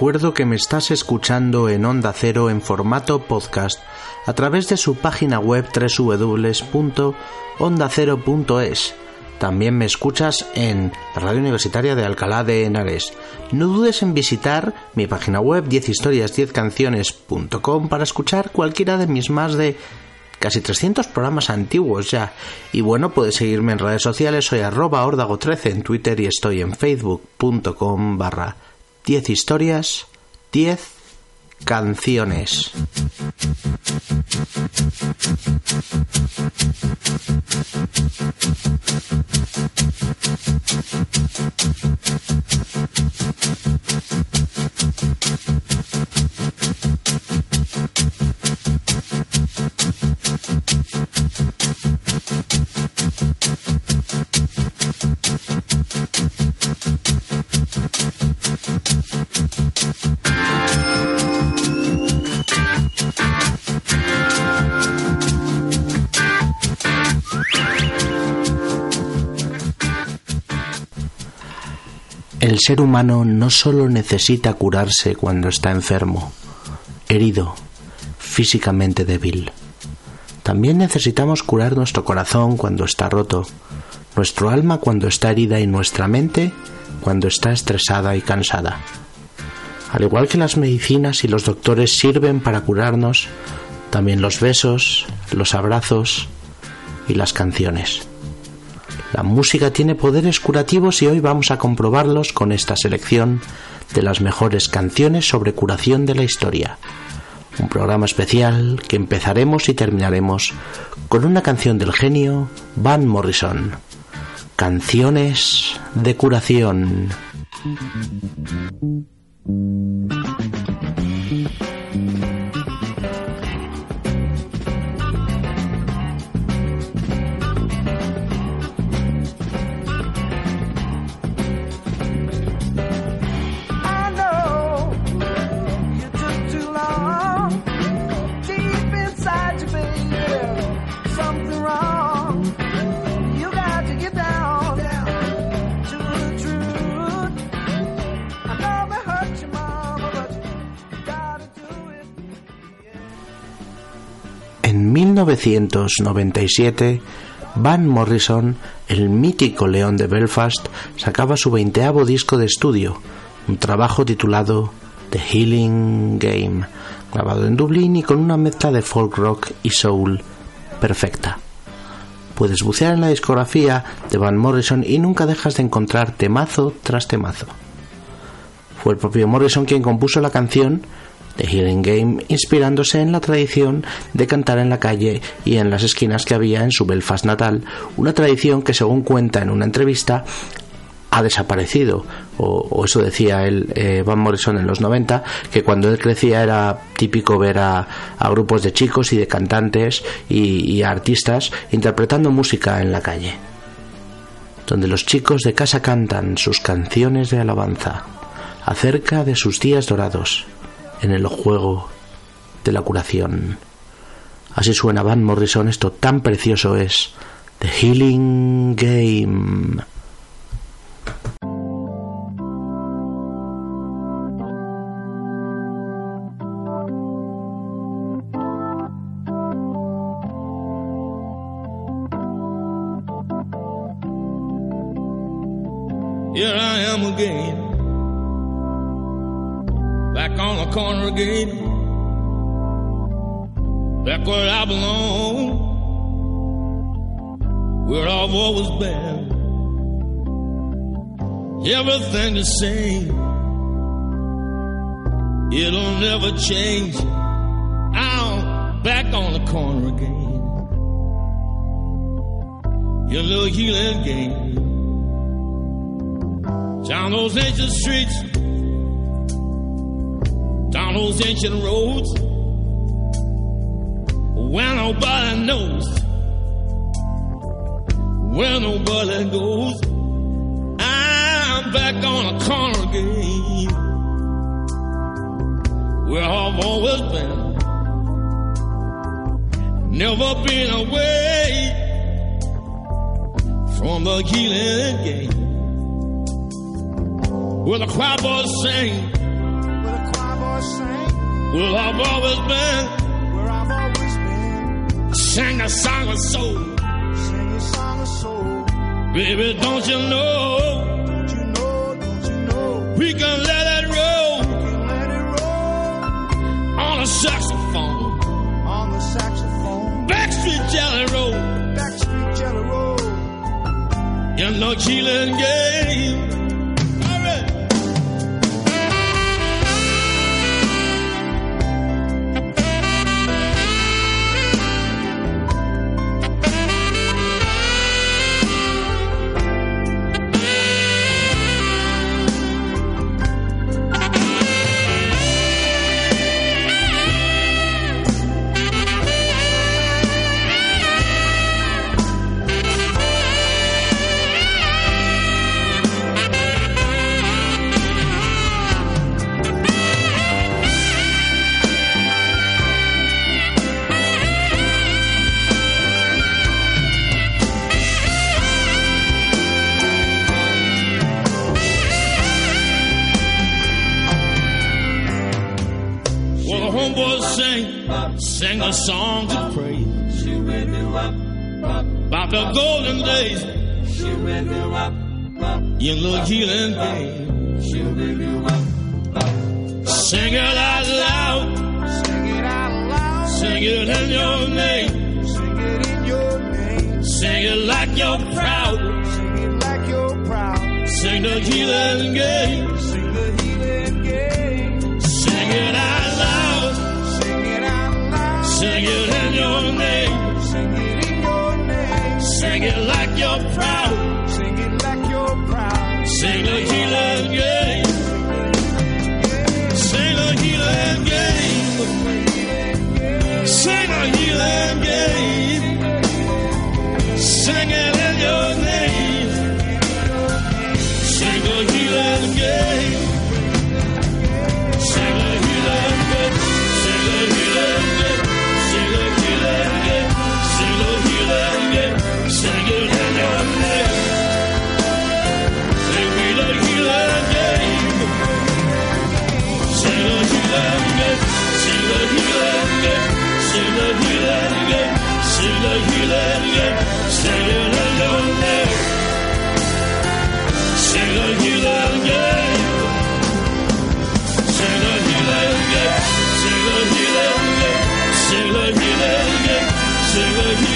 Recuerdo que me estás escuchando en Onda Cero en formato podcast a través de su página web www.ondacero.es. También me escuchas en la radio universitaria de Alcalá de Henares. No dudes en visitar mi página web 10historias10canciones.com para escuchar cualquiera de mis más de casi 300 programas antiguos ya. Y bueno, puedes seguirme en redes sociales, soy arroba 13 en Twitter y estoy en facebook.com barra 10 historias, 10 canciones. El ser humano no solo necesita curarse cuando está enfermo, herido, físicamente débil. También necesitamos curar nuestro corazón cuando está roto, nuestro alma cuando está herida y nuestra mente cuando está estresada y cansada. Al igual que las medicinas y los doctores sirven para curarnos, también los besos, los abrazos y las canciones. La música tiene poderes curativos y hoy vamos a comprobarlos con esta selección de las mejores canciones sobre curación de la historia. Un programa especial que empezaremos y terminaremos con una canción del genio Van Morrison. Canciones de curación. En 1997, Van Morrison, el mítico león de Belfast, sacaba su veinteavo disco de estudio, un trabajo titulado The Healing Game, grabado en Dublín y con una mezcla de folk rock y soul perfecta. Puedes bucear en la discografía de Van Morrison y nunca dejas de encontrar temazo tras temazo. Fue el propio Morrison quien compuso la canción The Healing Game, inspirándose en la tradición de cantar en la calle y en las esquinas que había en su Belfast natal, una tradición que según cuenta en una entrevista ha desaparecido, o, eso decía él, eh, Van Morrison en los 90, que cuando él crecía era típico ver a, grupos de chicos y de cantantes y, artistas interpretando música en la calle, donde los chicos de casa cantan sus canciones de alabanza acerca de sus días dorados en el juego de la curación. Así suena Van Morrison, esto tan precioso es The Healing Game. Here I am again, corner again, back where I belong, where I've always been. Everything the same, it'll never change. I'm back on the corner again. Your little healing game down those ancient streets, down those ancient roads. Where nobody knows, where nobody goes. I'm back on a corner again where I've always been, never been away from the healing game, where the crowd boys sing. Well, I've always been. Where I've always been. I sang a song of soul. Sing a song of soul. Baby, don't you know? Don't you know? Don't you know? We can let it roll. We can let it roll. On a saxophone. On the saxophone. Backstreet Jelly Roll. Backstreet Jelly Roll. In the Keelan game.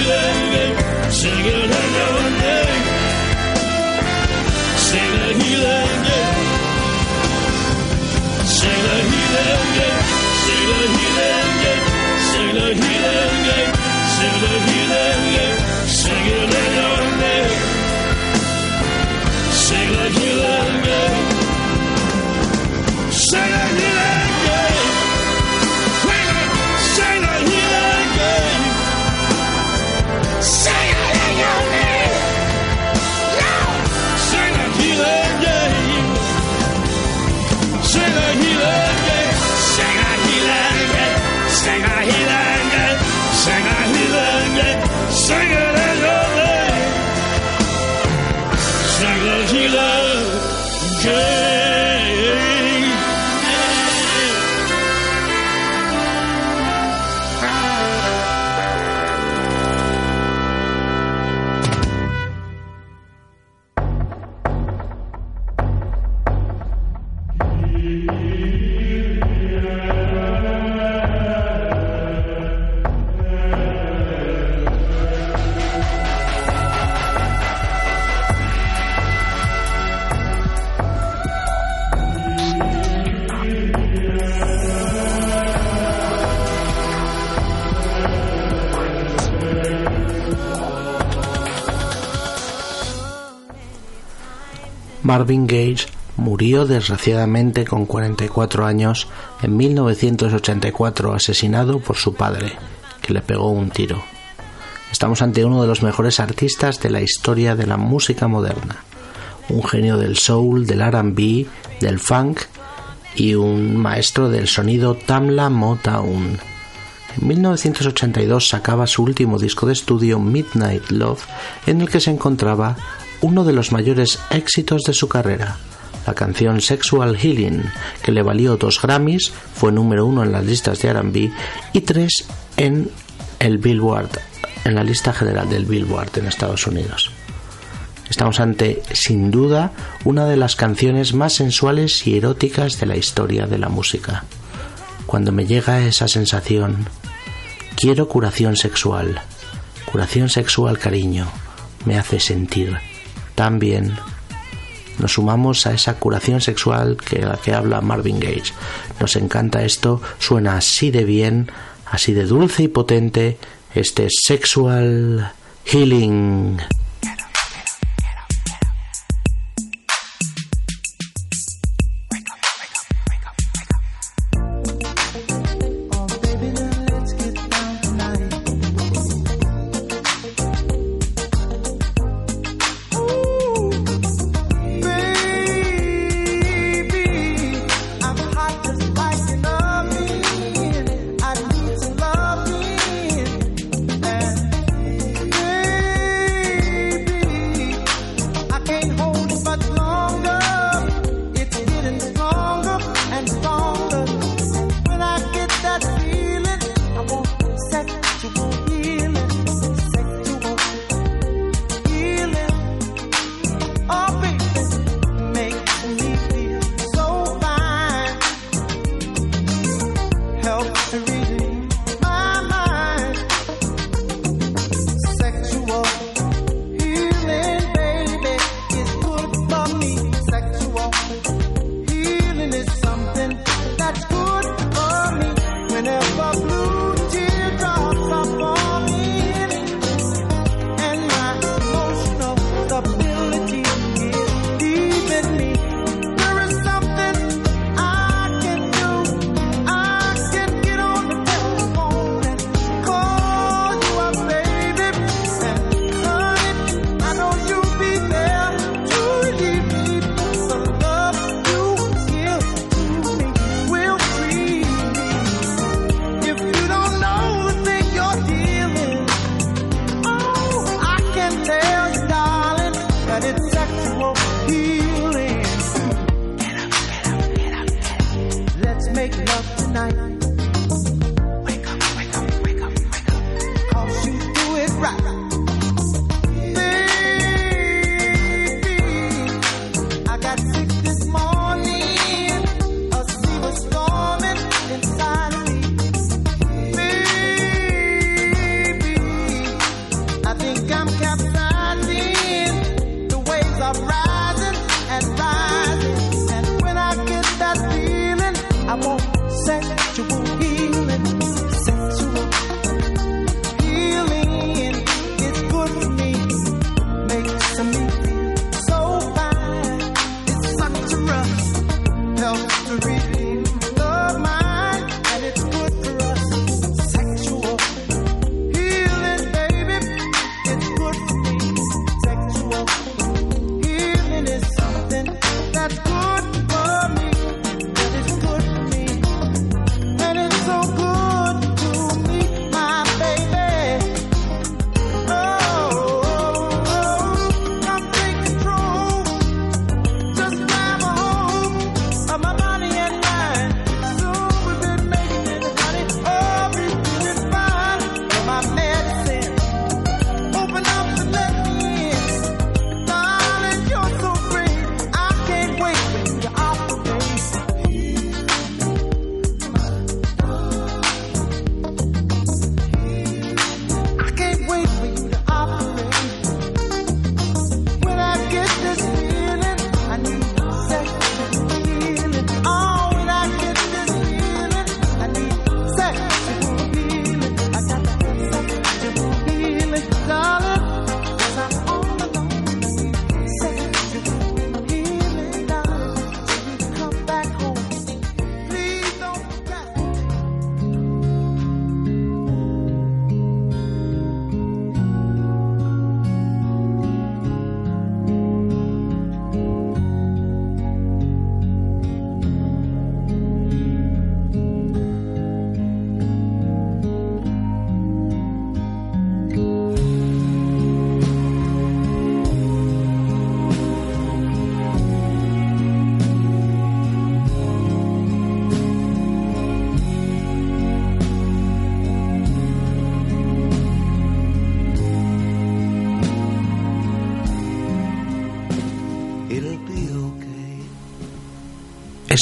人类是个 Marvin Gaye murió desgraciadamente con 44 años en 1984 asesinado por su padre, que le pegó un tiro. Estamos ante uno de los mejores artistas de la historia de la música moderna, un genio del soul, del RB, del funk y un maestro del sonido Tamla Motown. En 1982 sacaba su último disco de estudio Midnight Love en el que se encontraba uno de los mayores éxitos de su carrera, la canción Sexual Healing, que le valió dos Grammys, fue número uno en las listas de RB y tres en el Billboard, en la lista general del Billboard en Estados Unidos. Estamos ante, sin duda, una de las canciones más sensuales y eróticas de la historia de la música. Cuando me llega esa sensación, quiero curación sexual. Curación sexual, cariño, me hace sentir tan bien. Nos sumamos a esa curación sexual que la que habla Marvin Gage. Nos encanta esto, suena así de bien, así de dulce y potente, este sexual healing.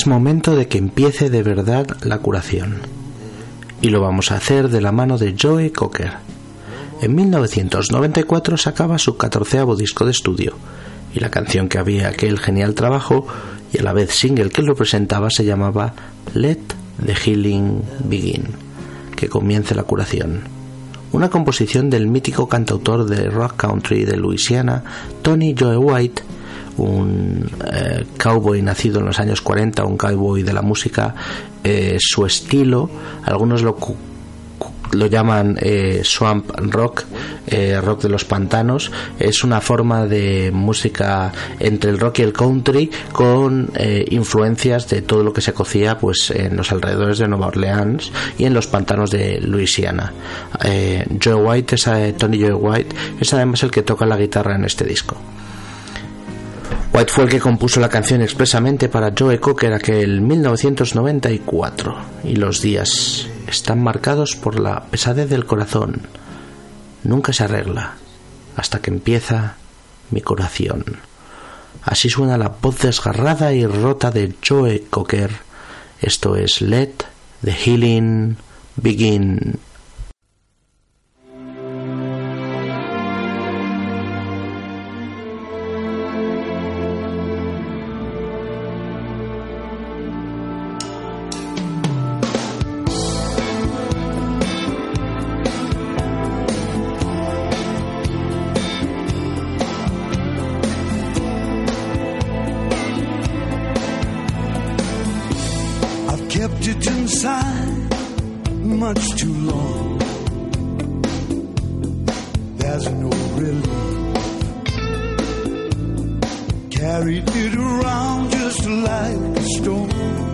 Es momento de que empiece de verdad la curación. Y lo vamos a hacer de la mano de Joe Cocker. En 1994 sacaba su catorceavo disco de estudio, y la canción que había aquel genial trabajo y a la vez single que lo presentaba se llamaba Let the Healing Begin, que comience la curación. Una composición del mítico cantautor de rock country de Louisiana, Tony Joe White, un eh, cowboy nacido en los años 40, un cowboy de la música, eh, su estilo, algunos lo, lo llaman eh, swamp rock, eh, rock de los pantanos, es una forma de música entre el rock y el country con eh, influencias de todo lo que se cocía pues en los alrededores de Nueva Orleans y en los pantanos de Luisiana. Joe White, es, Tony Joe White, es además el que toca la guitarra en este disco. White el que compuso la canción expresamente para Joe Cocker aquel 1994 y los días están marcados por la pesadez del corazón. Nunca se arregla hasta que empieza mi curación. Así suena la voz desgarrada y rota de Joe Cocker. Esto es Let the Healing Begin. Kept it inside much too long. There's no relief. Carried it around just like a stone.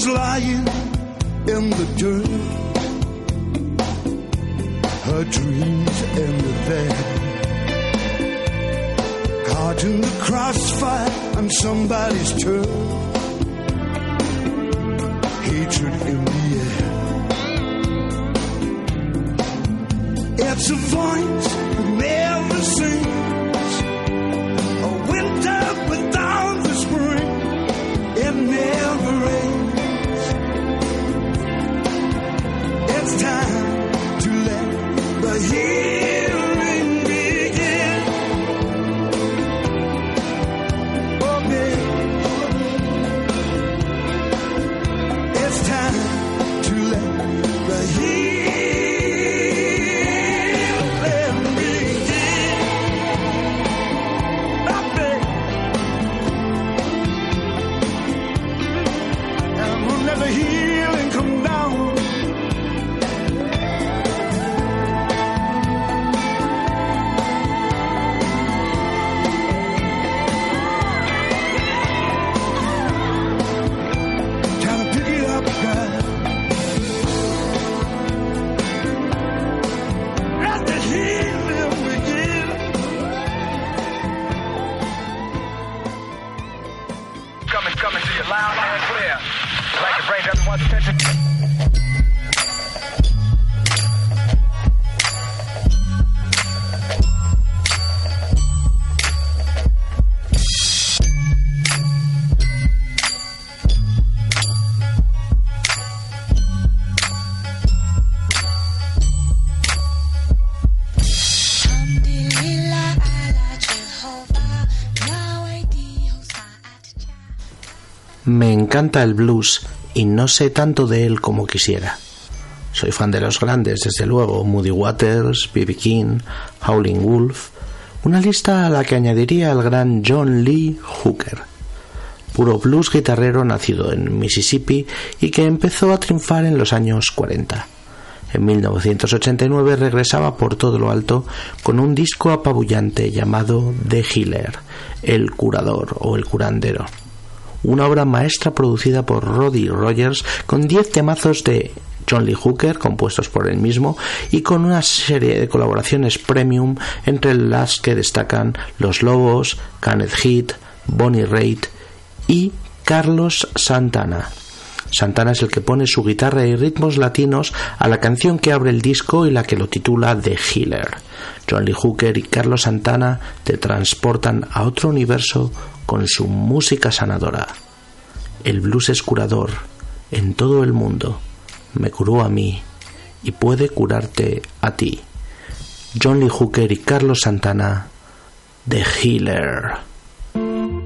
Is lying in the dirt. Her dreams ended there. Caught in the crossfire on somebody's turf. Hatred in the air. It's a voice that never sings. Encanta el blues y no sé tanto de él como quisiera. Soy fan de los grandes, desde luego, Moody Waters, B.B. King, Howling Wolf, una lista a la que añadiría al gran John Lee Hooker, puro blues guitarrero nacido en Mississippi y que empezó a triunfar en los años 40. En 1989 regresaba por todo lo alto con un disco apabullante llamado The Healer, El Curador o El Curandero. Una obra maestra producida por Roddy Rogers con 10 temazos de John Lee Hooker, compuestos por él mismo, y con una serie de colaboraciones premium, entre las que destacan Los Lobos, Kenneth Heat, Bonnie Raitt y Carlos Santana. Santana es el que pone su guitarra y ritmos latinos a la canción que abre el disco y la que lo titula The Healer. John Lee Hooker y Carlos Santana te transportan a otro universo con su música sanadora. El blues es curador en todo el mundo. Me curó a mí y puede curarte a ti. John Lee Hooker y Carlos Santana, The Healer.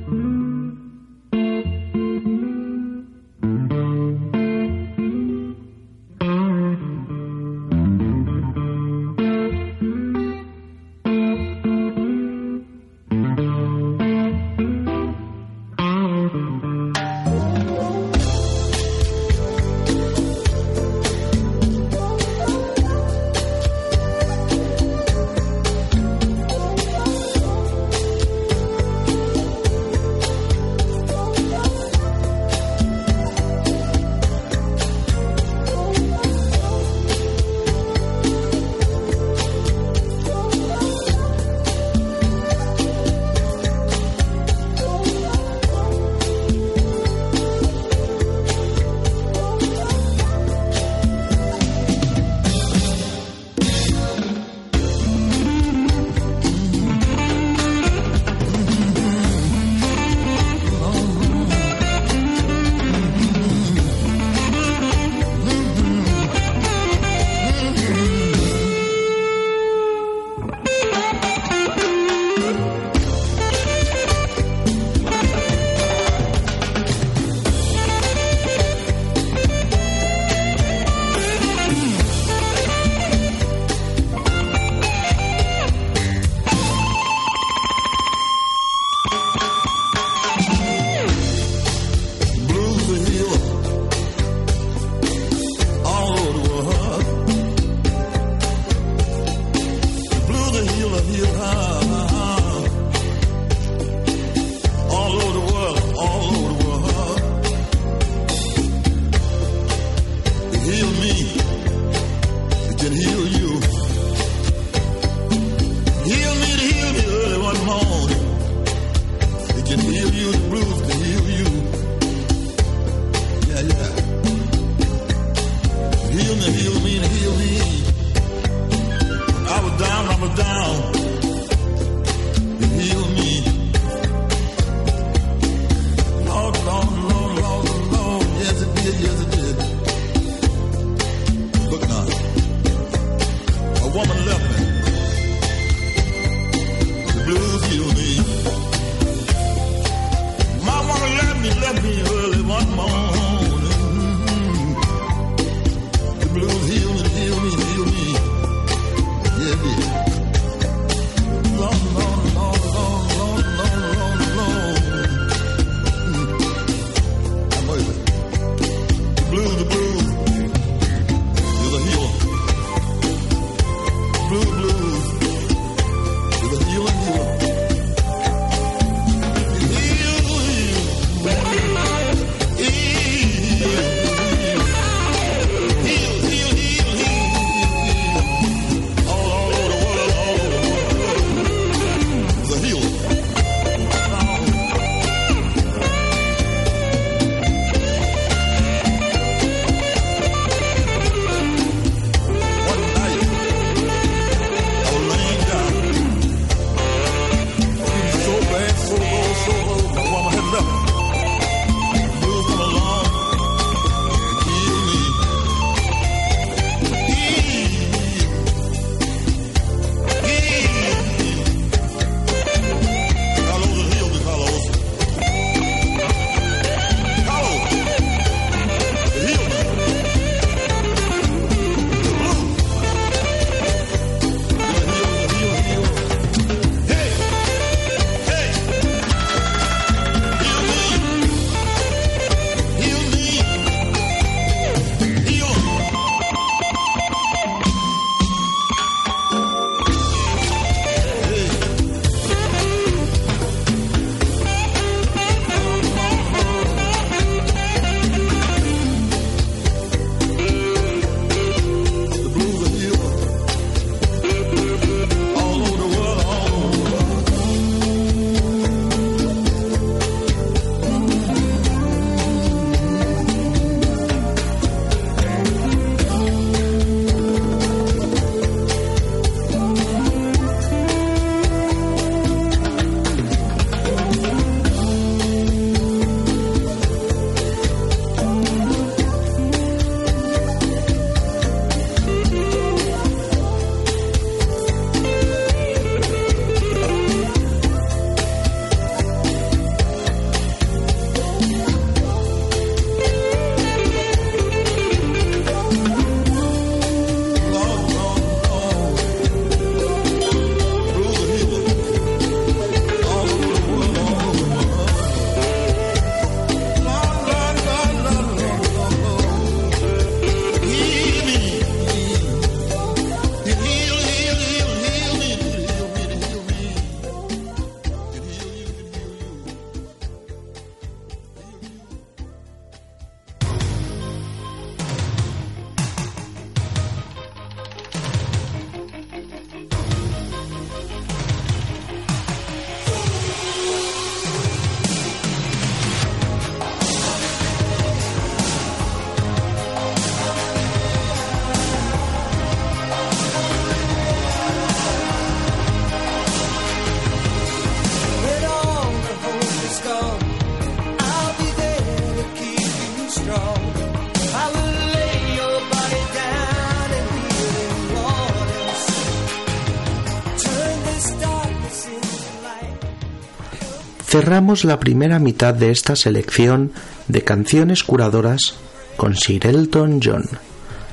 Cerramos la primera mitad de esta selección de canciones curadoras con Sir Elton John.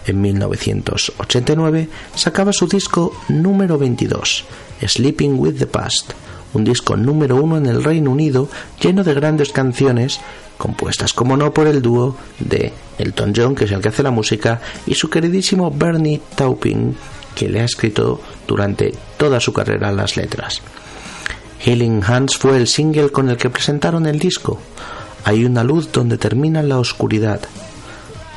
En 1989 sacaba su disco número 22, Sleeping with the Past, un disco número uno en el Reino Unido lleno de grandes canciones compuestas como no por el dúo de Elton John, que es el que hace la música, y su queridísimo Bernie Taupin, que le ha escrito durante toda su carrera las letras. Healing Hands fue el single con el que presentaron el disco. Hay una luz donde termina la oscuridad.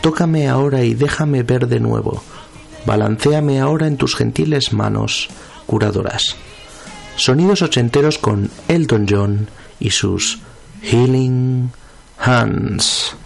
Tócame ahora y déjame ver de nuevo. Balancéame ahora en tus gentiles manos curadoras. Sonidos ochenteros con Elton John y sus Healing Hands.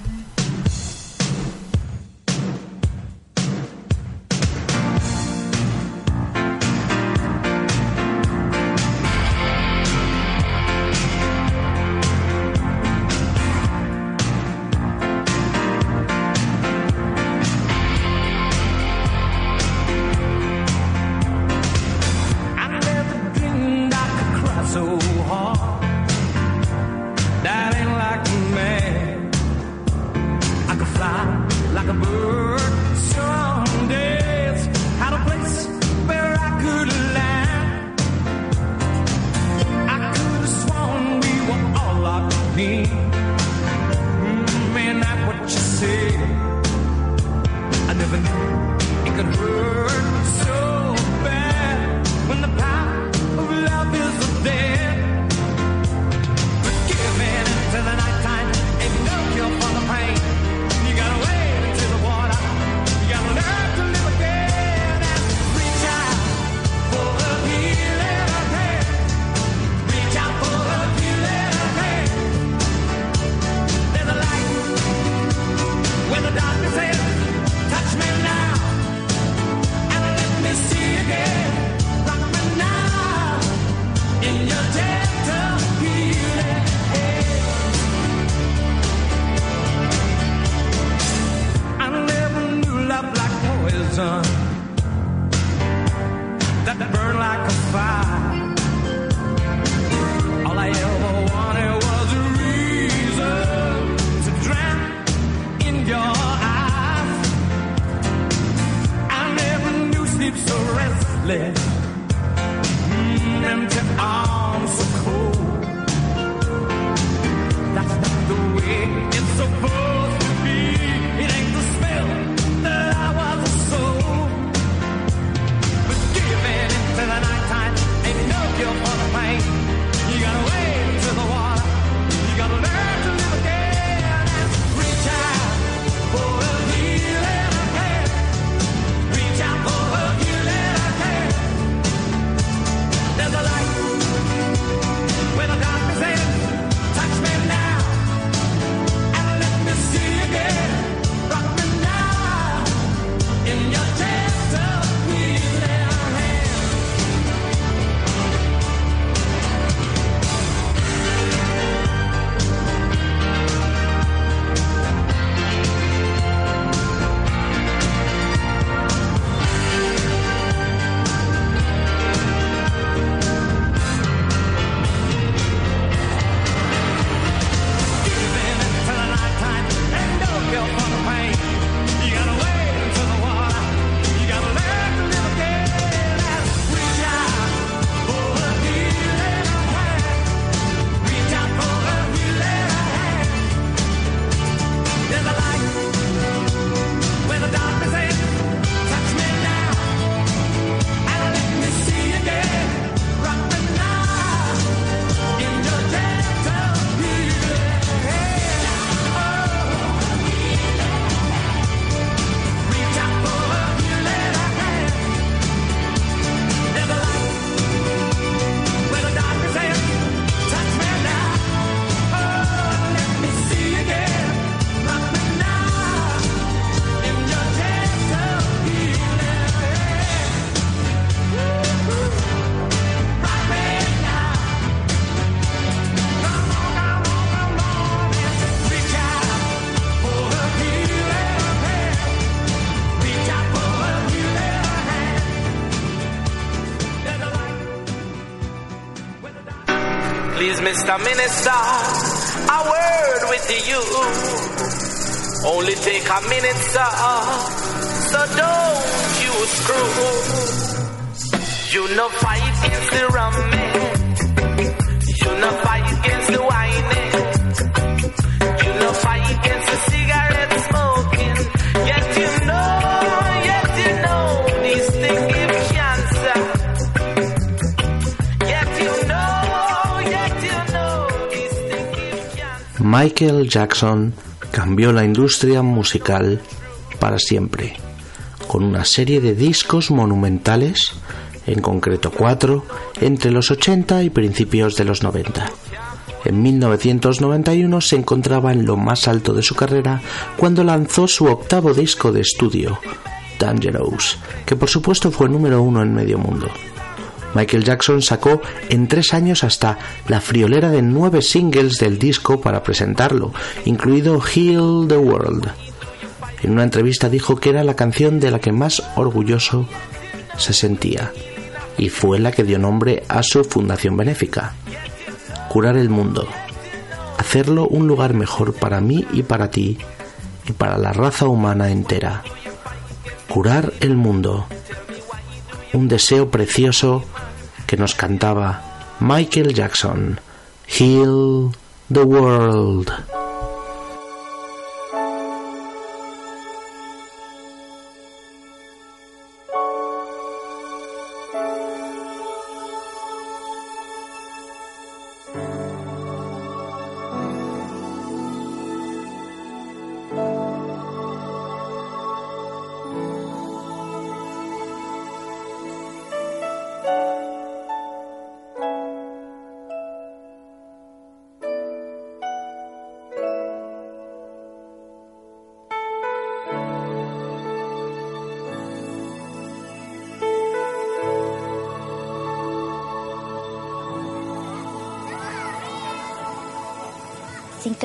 Mr. Minister, a word with you. Only take a minute, sir. So don't you screw. You no fight against the rum man. Michael Jackson cambió la industria musical para siempre, con una serie de discos monumentales, en concreto cuatro, entre los 80 y principios de los 90. En 1991 se encontraba en lo más alto de su carrera cuando lanzó su octavo disco de estudio, Dangerous, que por supuesto fue número uno en medio mundo. Michael Jackson sacó en tres años hasta la friolera de nueve singles del disco para presentarlo, incluido Heal the World. En una entrevista dijo que era la canción de la que más orgulloso se sentía, y fue la que dio nombre a su fundación benéfica. Curar el mundo. Hacerlo un lugar mejor para mí y para ti, y para la raza humana entera. Curar el mundo un deseo precioso que nos cantaba Michael Jackson. Heal the world.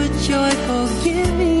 for joyful giving.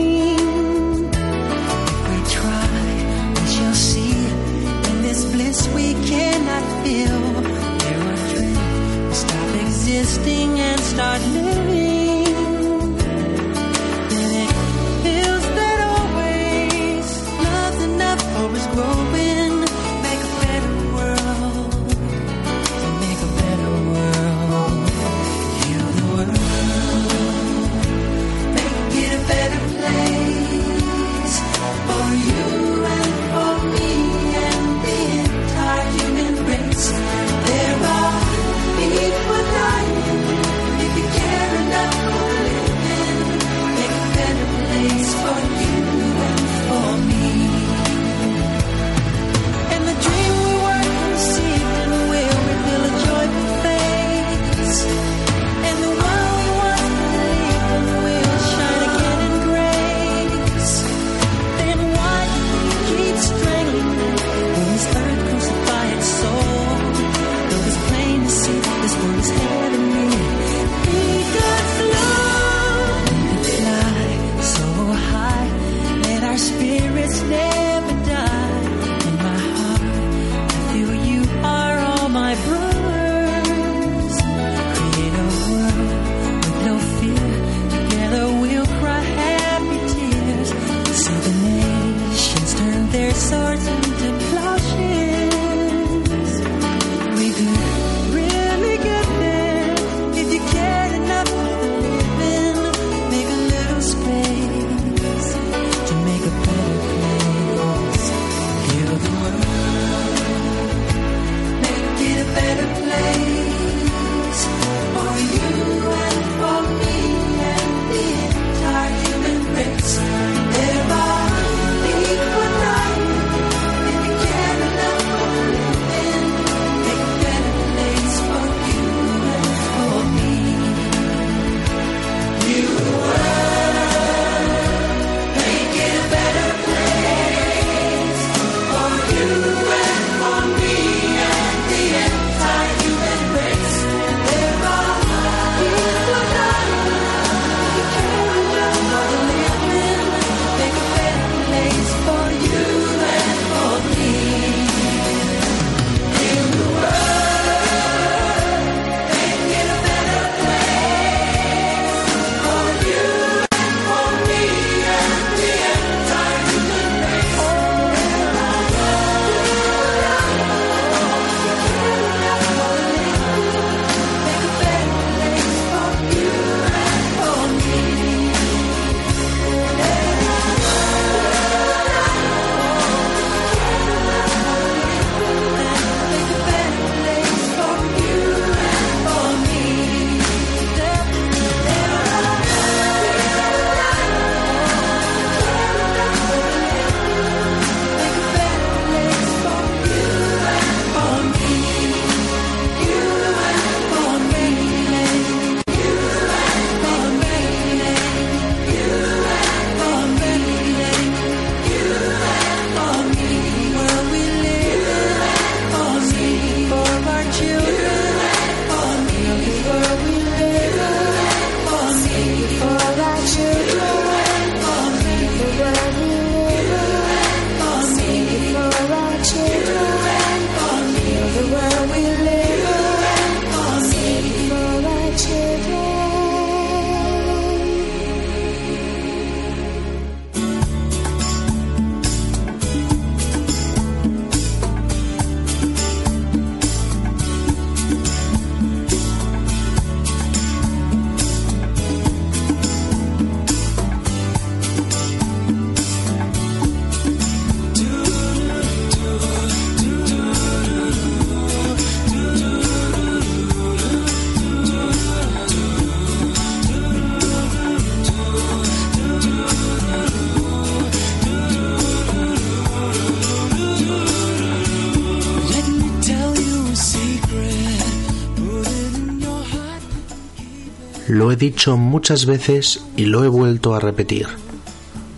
Lo he dicho muchas veces y lo he vuelto a repetir.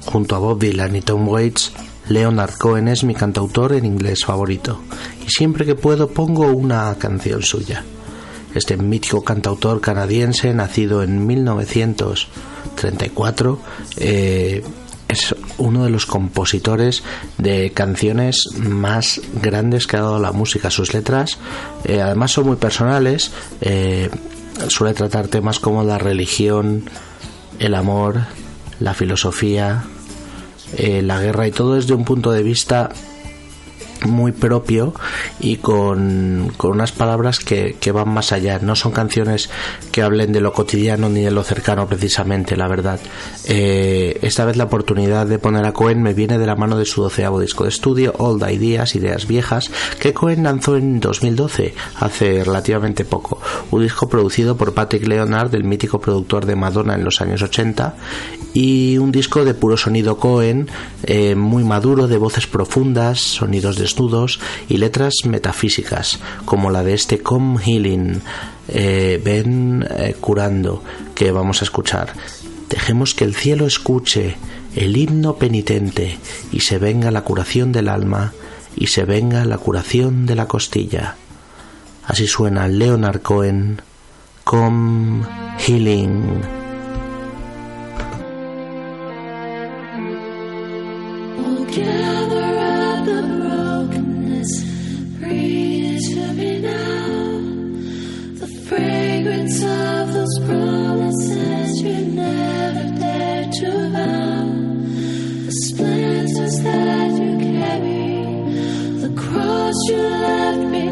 Junto a Bob Dylan y Tom Waits, Leonard Cohen es mi cantautor en inglés favorito y siempre que puedo pongo una canción suya. Este mítico cantautor canadiense, nacido en 1934, eh, es uno de los compositores de canciones más grandes que ha dado la música. Sus letras, eh, además, son muy personales. eh, suele tratar temas como la religión, el amor, la filosofía, eh, la guerra y todo desde un punto de vista muy propio y con, con unas palabras que, que van más allá. No son canciones que hablen de lo cotidiano ni de lo cercano precisamente, la verdad. Eh, esta vez la oportunidad de poner a Cohen me viene de la mano de su doceavo disco de estudio, Old Ideas, Ideas Viejas, que Cohen lanzó en 2012, hace relativamente poco. Un disco producido por Patrick Leonard, el mítico productor de Madonna en los años 80, y un disco de puro sonido Cohen, eh, muy maduro, de voces profundas, sonidos y letras metafísicas, como la de este Come Healing, eh, ven eh, curando, que vamos a escuchar. Dejemos que el cielo escuche el himno penitente y se venga la curación del alma y se venga la curación de la costilla. Así suena Leonard Cohen, Come Healing. 'Cause you left me.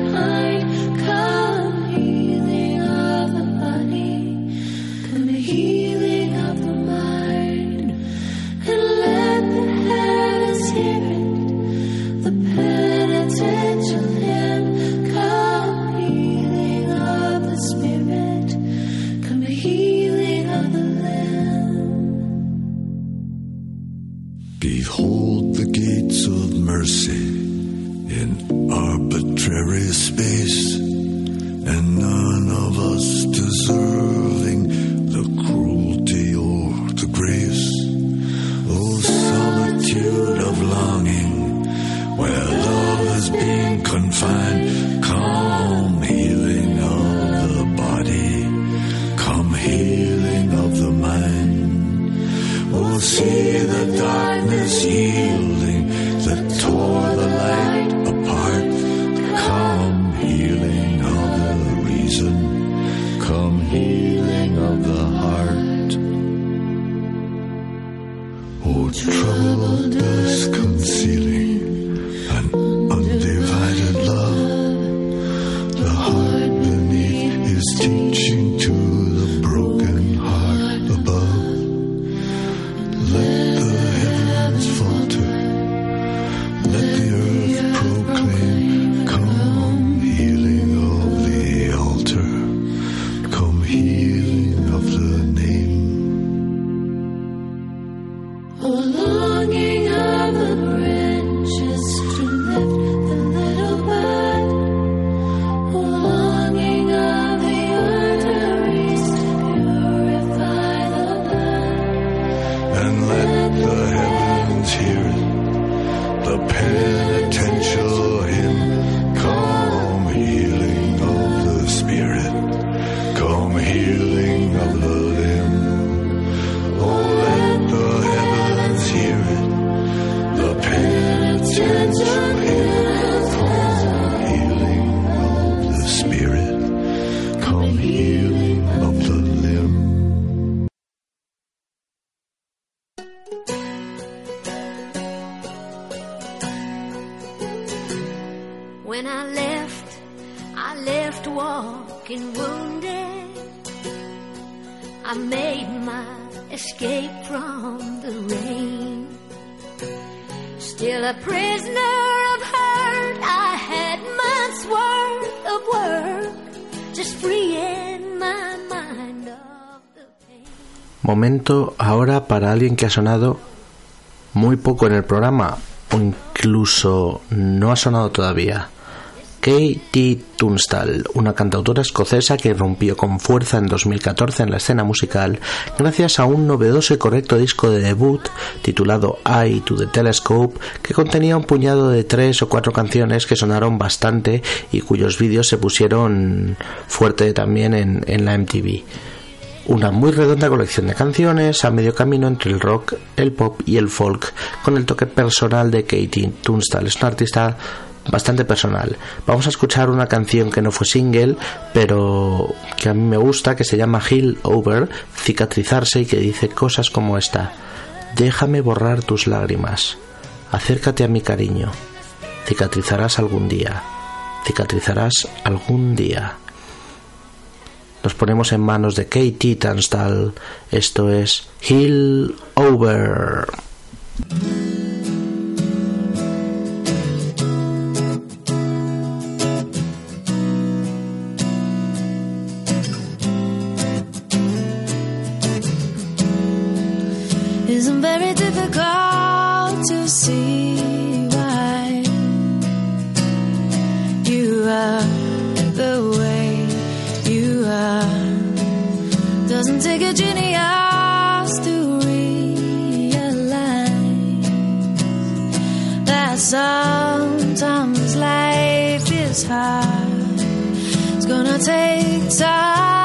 Ahora para alguien que ha sonado muy poco en el programa o incluso no ha sonado todavía. Katie Tunstall, una cantautora escocesa que irrumpió con fuerza en 2014 en la escena musical gracias a un novedoso y correcto disco de debut titulado Eye to the Telescope que contenía un puñado de tres o cuatro canciones que sonaron bastante y cuyos vídeos se pusieron fuerte también en, en la MTV una muy redonda colección de canciones a medio camino entre el rock, el pop y el folk, con el toque personal de Katie Tunstall. Es una artista bastante personal. Vamos a escuchar una canción que no fue single, pero que a mí me gusta, que se llama Heal Over, cicatrizarse y que dice cosas como esta. Déjame borrar tus lágrimas. Acércate a mi cariño. Cicatrizarás algún día. Cicatrizarás algún día. Nos ponemos en manos de Katie Tunstall. Esto es Heal Over. Take a genius to realize that sometimes life is hard. It's gonna take time.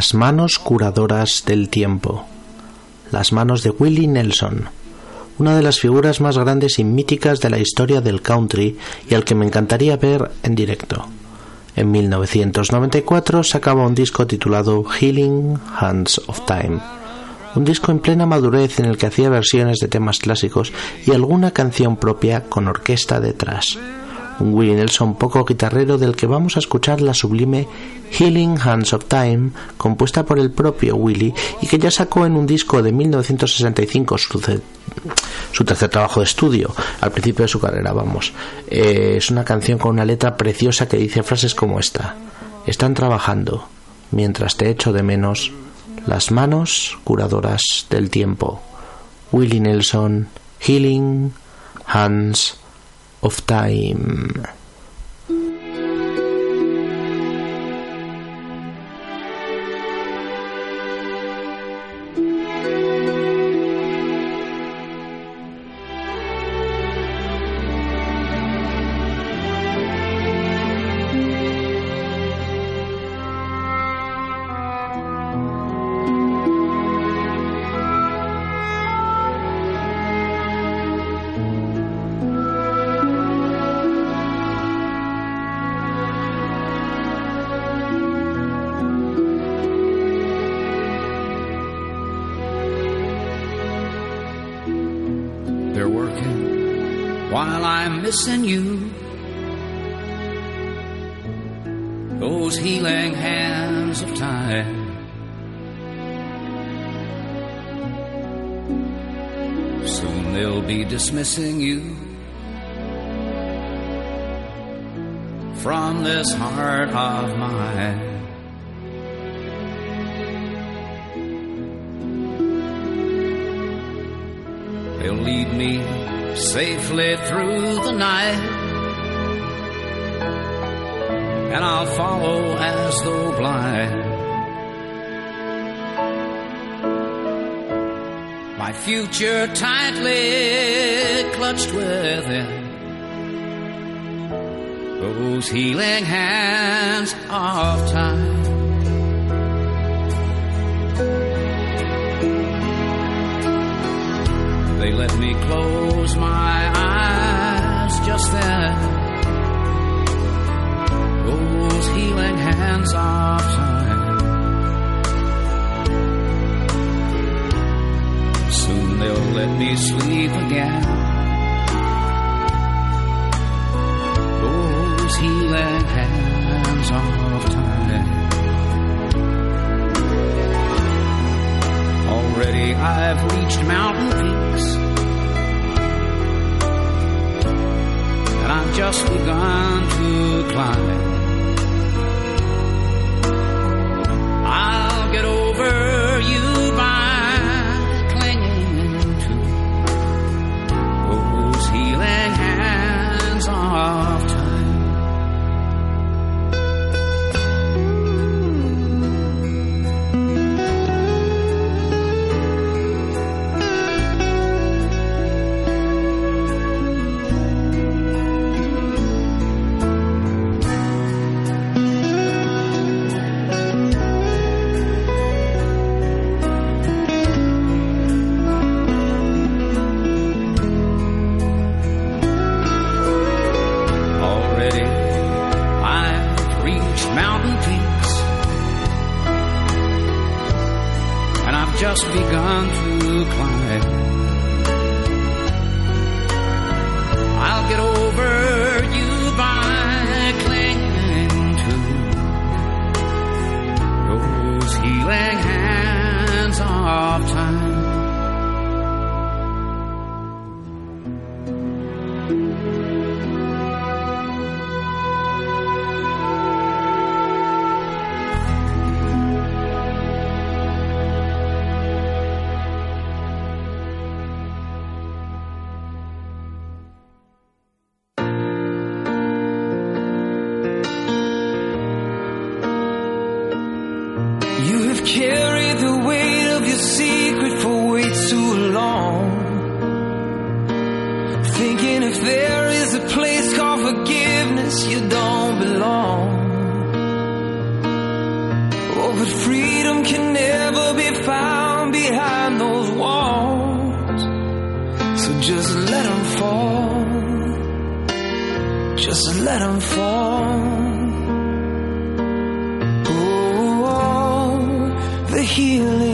Las manos curadoras del tiempo. Las manos de Willie Nelson, una de las figuras más grandes y míticas de la historia del country y al que me encantaría ver en directo. En 1994 sacaba un disco titulado Healing Hands of Time, un disco en plena madurez en el que hacía versiones de temas clásicos y alguna canción propia con orquesta detrás. Un Willie Nelson poco guitarrero del que vamos a escuchar la sublime Healing Hands of Time, compuesta por el propio Willie y que ya sacó en un disco de 1965 su, ce- su tercer trabajo de estudio, al principio de su carrera, vamos. Eh, es una canción con una letra preciosa que dice frases como esta. Están trabajando, mientras te echo de menos, las manos curadoras del tiempo. Willie Nelson, Healing Hands of Time. And you future tightly clutched within those healing hands of time. They let me close my eyes just then. Those healing hands of time. Soon they'll let me sleep again. Those healing hands of time. Already I've reached mountain peaks. And I've just begun to climb. There is a place called forgiveness, you don't belong. Oh, but freedom can never be found behind those walls. So just let them fall. Just let them fall. Oh, oh, oh, the healing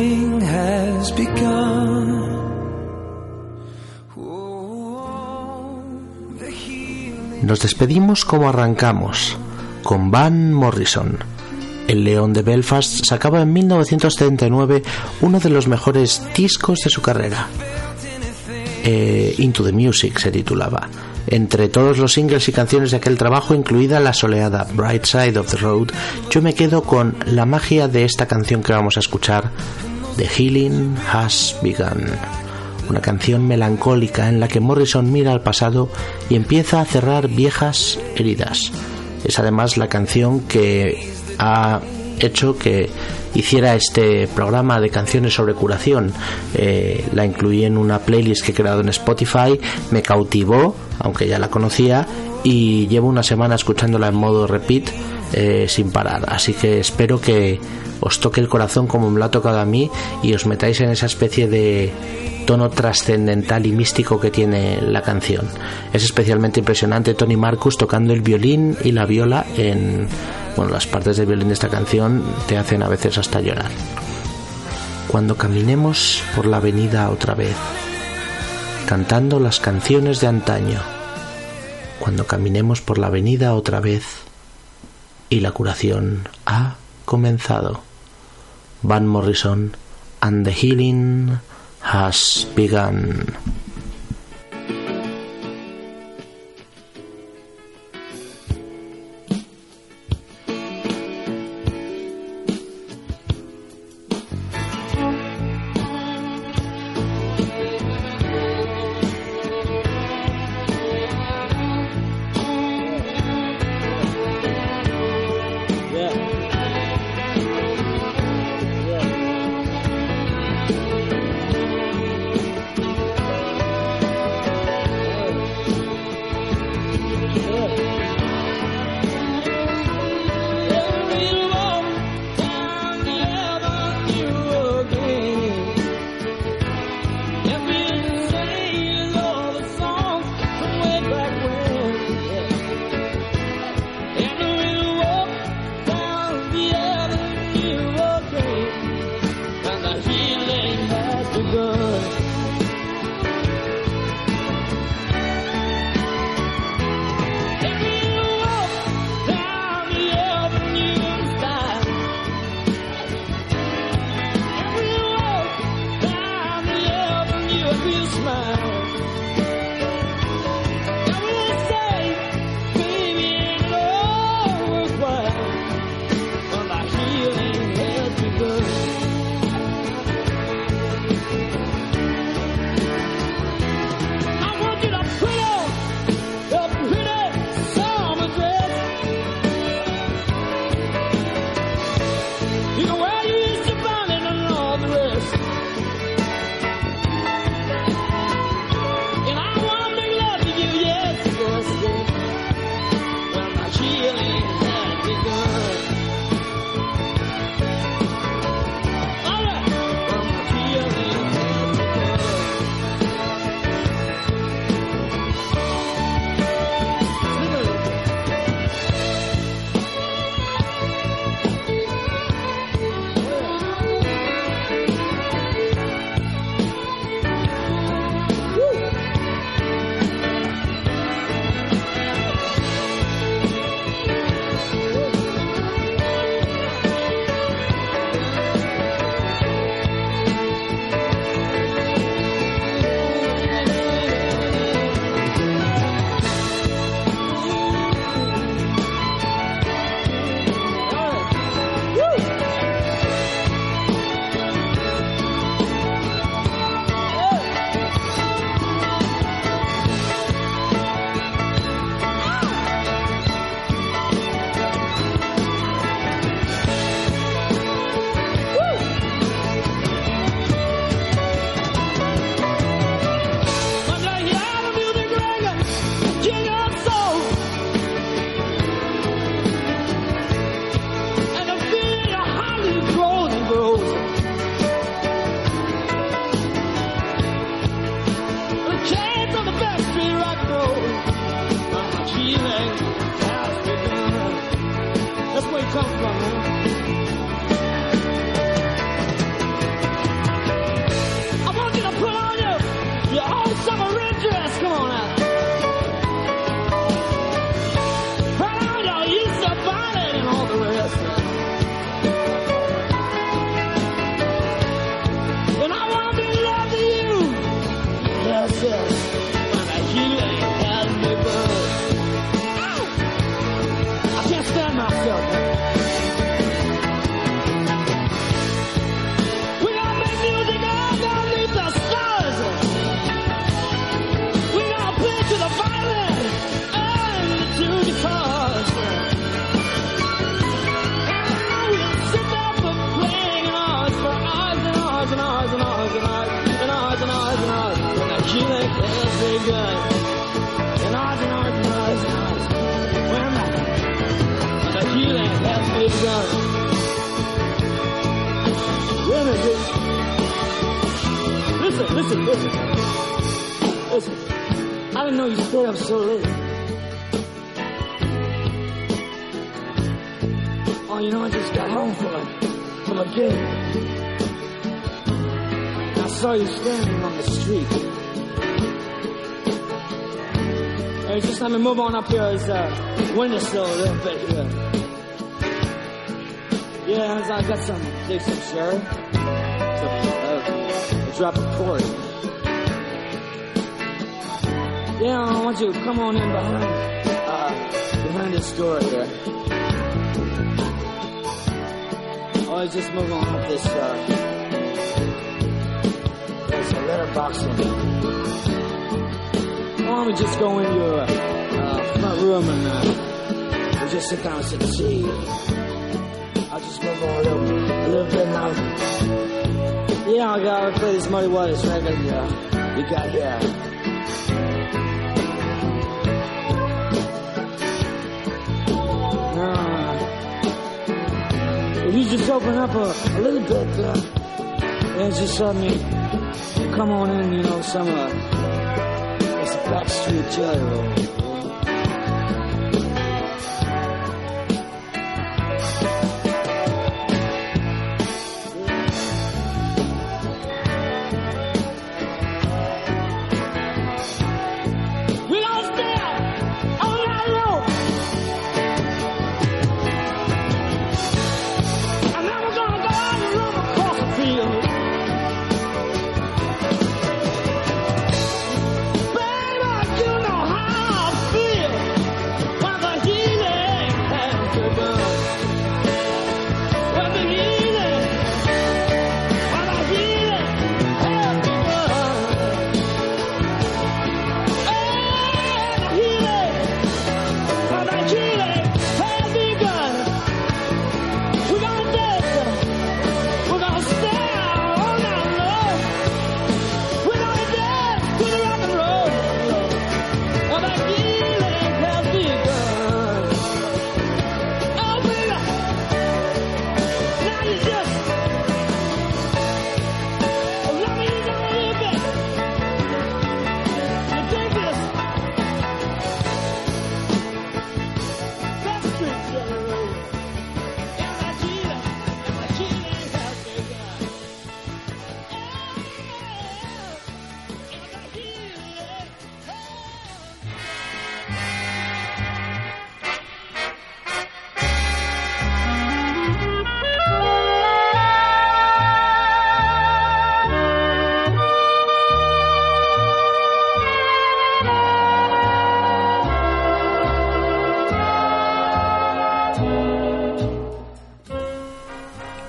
Nos despedimos como arrancamos, con Van Morrison. El León de Belfast sacaba en 1979 uno de los mejores discos de su carrera. Eh, Into the Music se titulaba. Entre todos los singles y canciones de aquel trabajo, incluida la soleada Bright Side of the Road, yo me quedo con la magia de esta canción que vamos a escuchar, The Healing Has Begun una canción melancólica en la que Morrison mira al pasado y empieza a cerrar viejas heridas. Es además la canción que ha hecho que hiciera este programa de canciones sobre curación. Eh, la incluí en una playlist que he creado en Spotify, me cautivó, aunque ya la conocía, y llevo una semana escuchándola en modo repeat eh, sin parar. Así que espero que os toque el corazón como me lo ha tocado a mí y os metáis en esa especie de tono trascendental y místico que tiene la canción. Es especialmente impresionante Tony Marcus tocando el violín y la viola en bueno, las partes del violín de esta canción te hacen a veces hasta llorar. Cuando caminemos por la avenida otra vez, cantando las canciones de antaño, cuando caminemos por la avenida otra vez y la curación ha comenzado. Van Morrison and the healing has begun. Move on up here as uh, windowsill a little bit here. Yeah, I got some, take some sherry. Drop a cord. Yeah, I want you to come on in behind, uh, behind this door here. Oh, just move on up this, uh, there's a letterbox in here. Why don't we just go in your, uh, room and, uh, we'll just sit down and sit tea. I'll just move on a little, a little bit now. Yeah, I gotta play this Muddy Waters record, uh, you got here. If you just open up a, a little bit, uh, and just let me come on in, you know, some, uh, it's a backstreet gyro.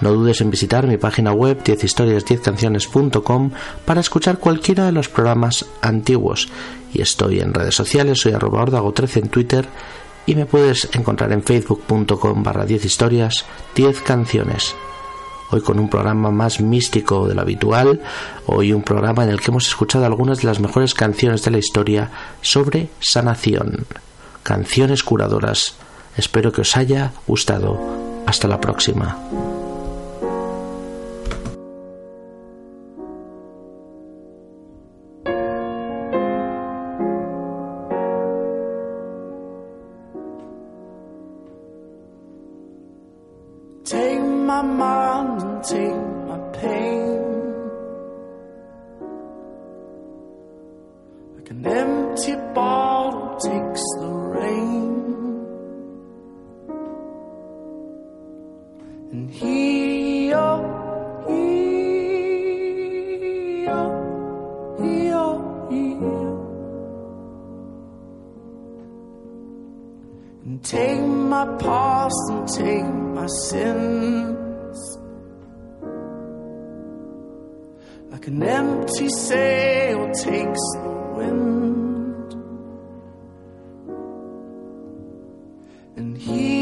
No dudes en visitar mi página web 10historias10canciones.com para escuchar cualquiera de los programas antiguos. Y estoy en redes sociales, soy arroba ordago13 en Twitter y me puedes encontrar en facebook.com barra 10 historias 10 canciones. Hoy con un programa más místico de lo habitual, hoy un programa en el que hemos escuchado algunas de las mejores canciones de la historia sobre sanación, canciones curadoras. Espero que os haya gustado. Hasta la próxima. And here,